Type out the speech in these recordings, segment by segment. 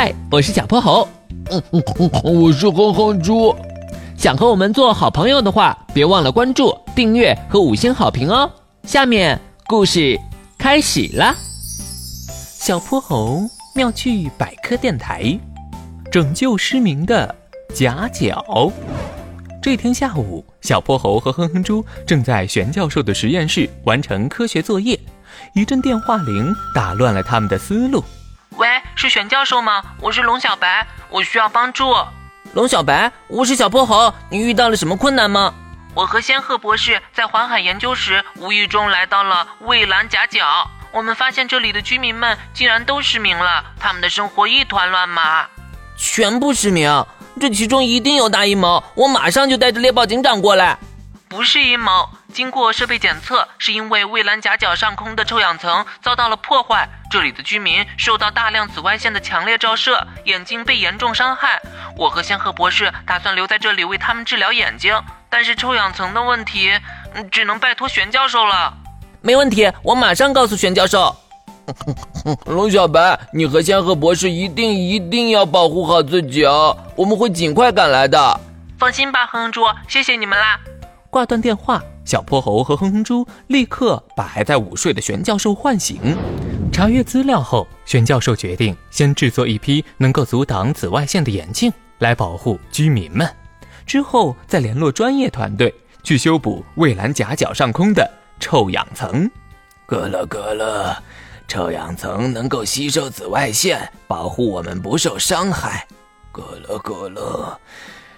嗨，我是小泼猴。嗯嗯嗯，我是哼哼猪。想和我们做好朋友的话，别忘了关注、订阅和五星好评哦。下面故事开始了。小泼猴妙趣百科电台，拯救失明的夹角。这天下午，小泼猴和哼哼猪正在玄教授的实验室完成科学作业，一阵电话铃打乱了他们的思路。喂，是玄教授吗？我是龙小白，我需要帮助。龙小白，我是小泼猴，你遇到了什么困难吗？我和仙鹤博士在环海研究时，无意中来到了蔚蓝夹角。我们发现这里的居民们竟然都失明了，他们的生活一团乱麻，全部失明。这其中一定有大阴谋，我马上就带着猎豹警长过来。不是阴谋，经过设备检测，是因为蔚蓝夹角上空的臭氧层遭到了破坏，这里的居民受到大量紫外线的强烈照射，眼睛被严重伤害。我和仙鹤博士打算留在这里为他们治疗眼睛，但是臭氧层的问题，只能拜托玄教授了。没问题，我马上告诉玄教授。龙小白，你和仙鹤博士一定一定要保护好自己哦！我们会尽快赶来的。放心吧，哼哼猪，谢谢你们啦！挂断电话，小泼猴和哼哼猪立刻把还在午睡的玄教授唤醒。查阅资料后，玄教授决定先制作一批能够阻挡紫外线的眼镜来保护居民们，之后再联络专业团队去修补蔚蓝夹角上空的臭氧层。咯了咯了。臭氧层能够吸收紫外线，保护我们不受伤害。咯咯咯咯，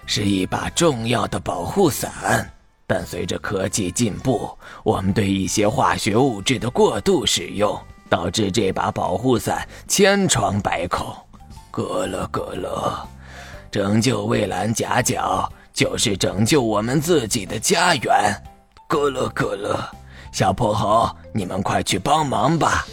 是一把重要的保护伞。但随着科技进步，我们对一些化学物质的过度使用，导致这把保护伞千疮百孔。格勒格勒，拯救蔚蓝夹角就是拯救我们自己的家园。格勒格勒，小泼猴，你们快去帮忙吧！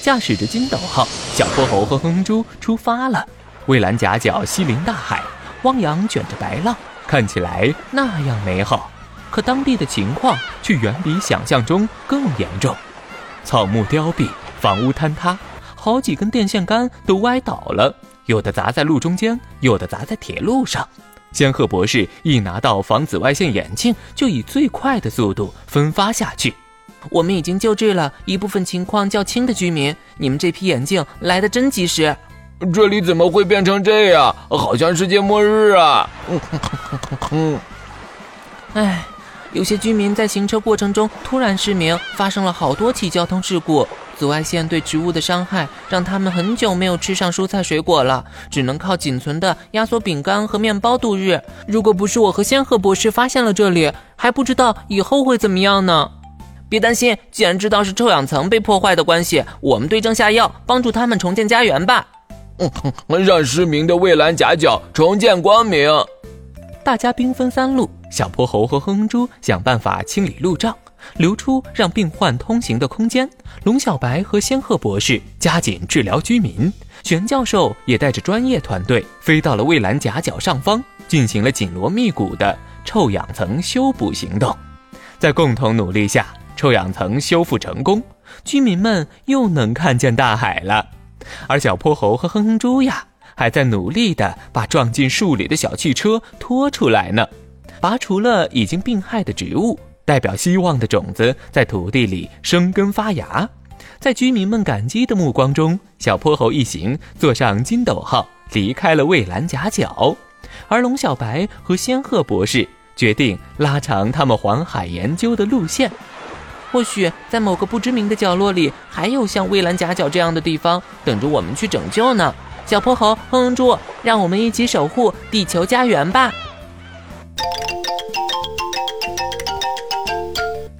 驾驶着金斗号，小泼猴和哼哼猪出发了。蔚蓝夹角西临大海，汪洋卷着白浪，看起来那样美好。可当地的情况却远比想象中更严重：草木凋敝，房屋坍塌，好几根电线杆都歪倒了，有的砸在路中间，有的砸在铁路上。仙鹤博士一拿到防紫外线眼镜，就以最快的速度分发下去。我们已经救治了一部分情况较轻的居民，你们这批眼镜来的真及时。这里怎么会变成这样？好像世界末日啊！唉，有些居民在行车过程中突然失明，发生了好多起交通事故。紫外线对植物的伤害让他们很久没有吃上蔬菜水果了，只能靠仅存的压缩饼干和面包度日。如果不是我和仙鹤博士发现了这里，还不知道以后会怎么样呢。别担心，既然知道是臭氧层被破坏的关系，我们对症下药，帮助他们重建家园吧。嗯，让失明的蔚蓝夹角重见光明。大家兵分三路，小泼猴和哼哼猪想办法清理路障，留出让病患通行的空间。龙小白和仙鹤博士加紧治疗居民。玄教授也带着专业团队飞到了蔚蓝夹角上方，进行了紧锣密鼓的臭氧层修补行动。在共同努力下。臭氧层修复成功，居民们又能看见大海了。而小泼猴和哼哼猪呀，还在努力地把撞进树里的小汽车拖出来呢。拔除了已经病害的植物，代表希望的种子在土地里生根发芽。在居民们感激的目光中，小泼猴一行坐上金斗号，离开了蔚蓝夹角。而龙小白和仙鹤博士决定拉长他们环海研究的路线。或许在某个不知名的角落里，还有像蔚蓝夹角这样的地方等着我们去拯救呢。小泼猴、哼哼猪，让我们一起守护地球家园吧！